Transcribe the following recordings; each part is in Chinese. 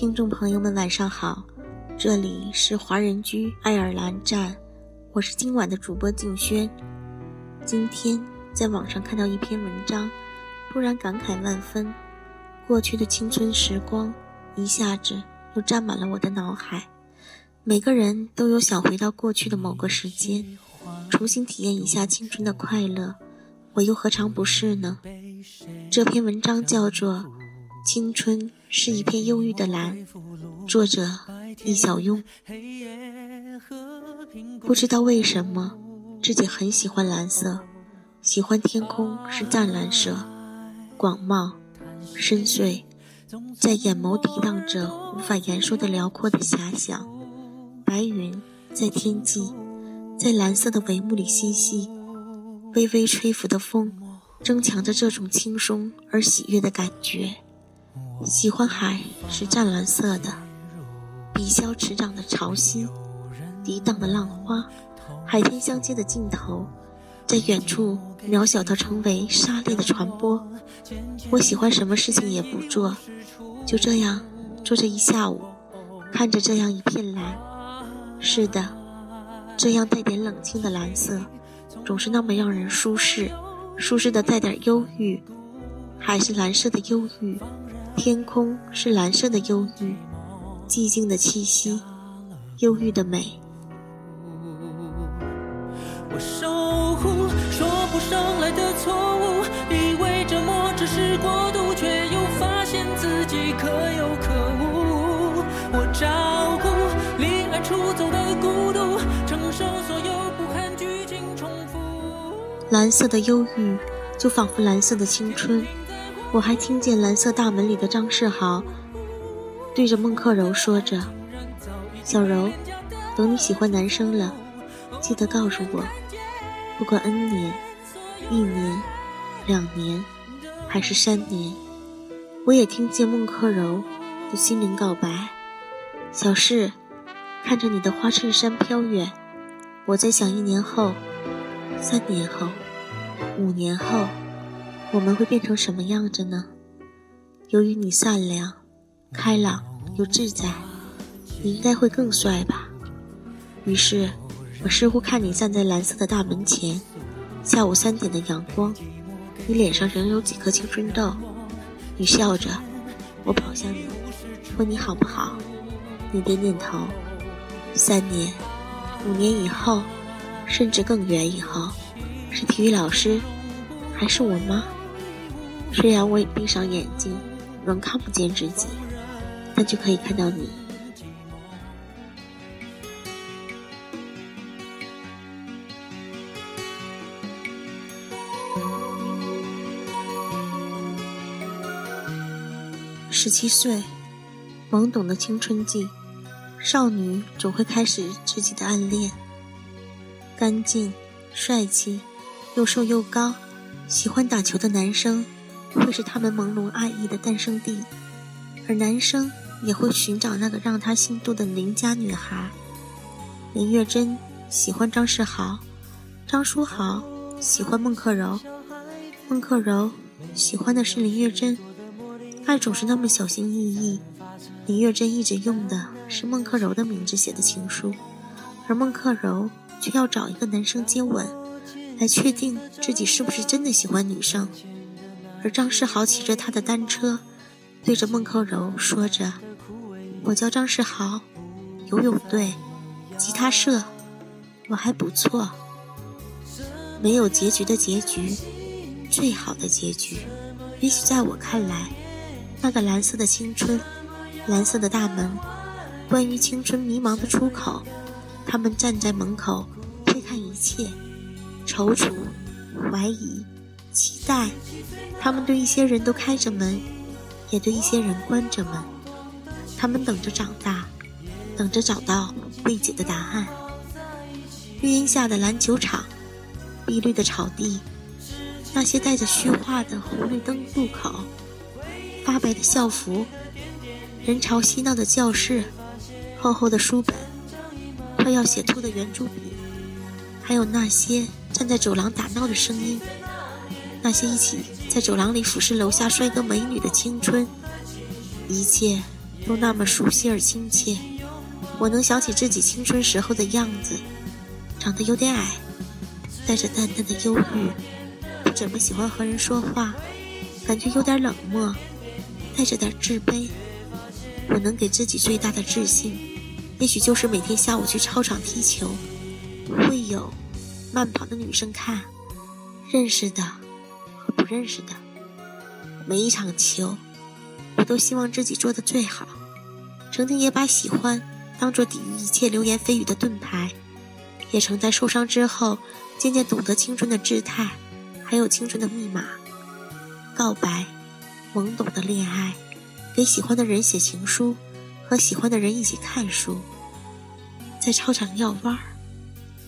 听众朋友们，晚上好，这里是华人居爱尔兰站，我是今晚的主播静轩。今天在网上看到一篇文章，突然感慨万分，过去的青春时光一下子又占满了我的脑海。每个人都有想回到过去的某个时间，重新体验一下青春的快乐，我又何尝不是呢？这篇文章叫做《青春是一片忧郁的蓝》，作者易小庸。不知道为什么，自己很喜欢蓝色，喜欢天空是湛蓝色，广袤、深邃，在眼眸抵挡着无法言说的辽阔的遐想。白云在天际，在蓝色的帷幕里嬉戏，微微吹拂的风，增强着这种轻松而喜悦的感觉。喜欢海是湛蓝色的，笔削池涨的潮汐，涤荡的浪花，海天相接的尽头，在远处渺小到成为沙砾的传播。我喜欢什么事情也不做，就这样坐着一下午，看着这样一片蓝。是的，这样带点冷清的蓝色，总是那么让人舒适，舒适的带点忧郁，海是蓝色的忧郁，天空是蓝色的忧郁，寂静的气息，忧郁的美。我守护说不上来的错误，以为折磨只是过渡，却又发现自己可有可无。我照顾离岸出走的孤独，承受所有不堪剧情重复。蓝色的忧郁，就仿佛蓝色的青春。我还听见蓝色大门里的张世豪对着孟克柔说着：“小柔，等你喜欢男生了，记得告诉我。不管 N 年、一年、两年，还是三年。”我也听见孟克柔的心灵告白：“小事。”看着你的花衬衫飘远，我在想一年后、三年后、五年后，我们会变成什么样子呢？由于你善良、开朗又自在，你应该会更帅吧。于是，我似乎看你站在蓝色的大门前，下午三点的阳光，你脸上仍有几颗青春痘。你笑着，我跑向你，问你好不好？你点点头。三年、五年以后，甚至更远以后，是体育老师，还是我妈？虽然我已闭上眼睛，仍看不见自己，但就可以看到你。十七岁，懵懂的青春季。少女总会开始自己的暗恋。干净、帅气、又瘦又高、喜欢打球的男生，会是他们朦胧爱意的诞生地，而男生也会寻找那个让他心动的邻家女孩。林月珍喜欢张世豪，张书豪喜欢孟克柔，孟克柔喜欢的是林月珍。爱总是那么小心翼翼。林月珍一直用的是孟克柔的名字写的情书，而孟克柔却要找一个男生接吻，来确定自己是不是真的喜欢女生。而张世豪骑着他的单车，对着孟克柔说着：“我叫张世豪，游泳队，吉他社，我还不错。”没有结局的结局，最好的结局，也许在我看来，那个蓝色的青春。蓝色的大门，关于青春迷茫的出口。他们站在门口，窥看一切，踌躇、怀疑、期待。他们对一些人都开着门，也对一些人关着门。他们等着长大，等着找到未解的答案。绿荫下的篮球场，碧绿的草地，那些带着虚化的红绿灯路口，发白的校服。人潮嬉闹的教室，厚厚的书本，快要写秃的圆珠笔，还有那些站在走廊打闹的声音，那些一起在走廊里俯视楼下帅哥美女的青春，一切都那么熟悉而亲切。我能想起自己青春时候的样子，长得有点矮，带着淡淡的忧郁，不怎么喜欢和人说话，感觉有点冷漠，带着点自卑。我能给自己最大的自信，也许就是每天下午去操场踢球，会有慢跑的女生看，认识的认识的。每一场球，我都希望自己做的最好，曾经也把喜欢。当做抵御一切流言蜚语的盾牌，也曾在受伤之后渐渐懂得青春的姿态，还有青春的密码。告白，懵懂的恋爱，给喜欢的人写情书，和喜欢的人一起看书，在操场绕弯儿，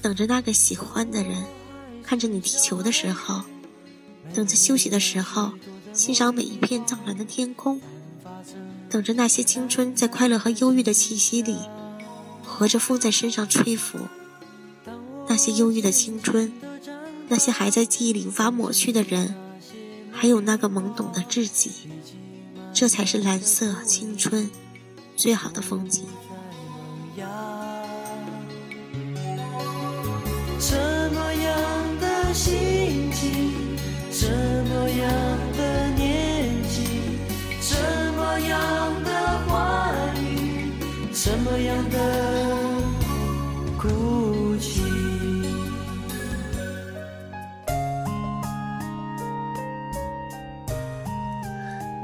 等着那个喜欢的人看着你踢球的时候，等着休息的时候欣赏每一片湛蓝的天空，等着那些青春在快乐和忧郁的气息里。和着风在身上吹拂，那些忧郁的青春，那些还在记忆里无法抹去的人，还有那个懵懂的自己，这才是蓝色青春最好的风景。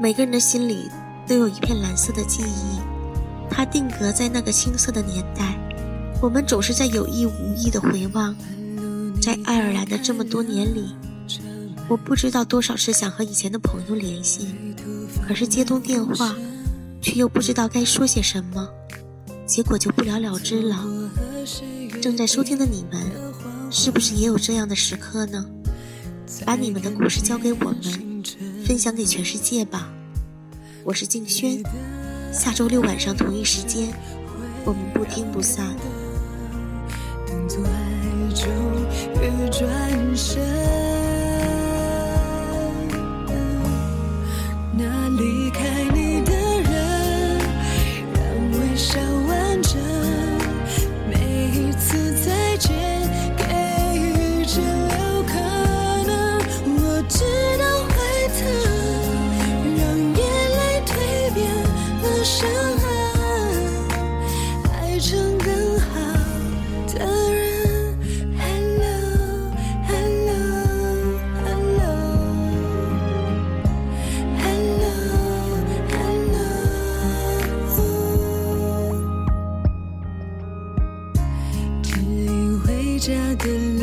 每个人的心里都有一片蓝色的记忆，它定格在那个青涩的年代。我们总是在有意无意的回望，在爱尔兰的这么多年里，我不知道多少次想和以前的朋友联系，可是接通电话，却又不知道该说些什么，结果就不了了之了。正在收听的你们，是不是也有这样的时刻呢？把你们的故事交给我们。分享给全世界吧！我是静轩，下周六晚上同一时间，我们不听不散。伤痕爱爱成更好的人。Hello，hello，hello，hello，hello，指引回家的路。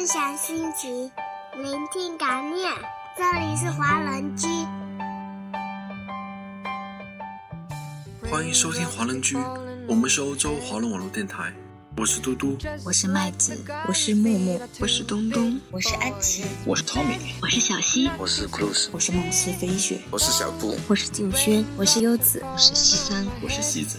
分享心情，聆听感念。这里是华人居，欢迎收听华人居，我们是欧洲华人网络电台。我是嘟嘟，我是麦子，我是木木，我是东东，我是安琪，我是 Tommy，我是小溪，我是 Cruz，我是梦思飞雪，我是小布，我是静轩，我是优子，我是西山，我是西子。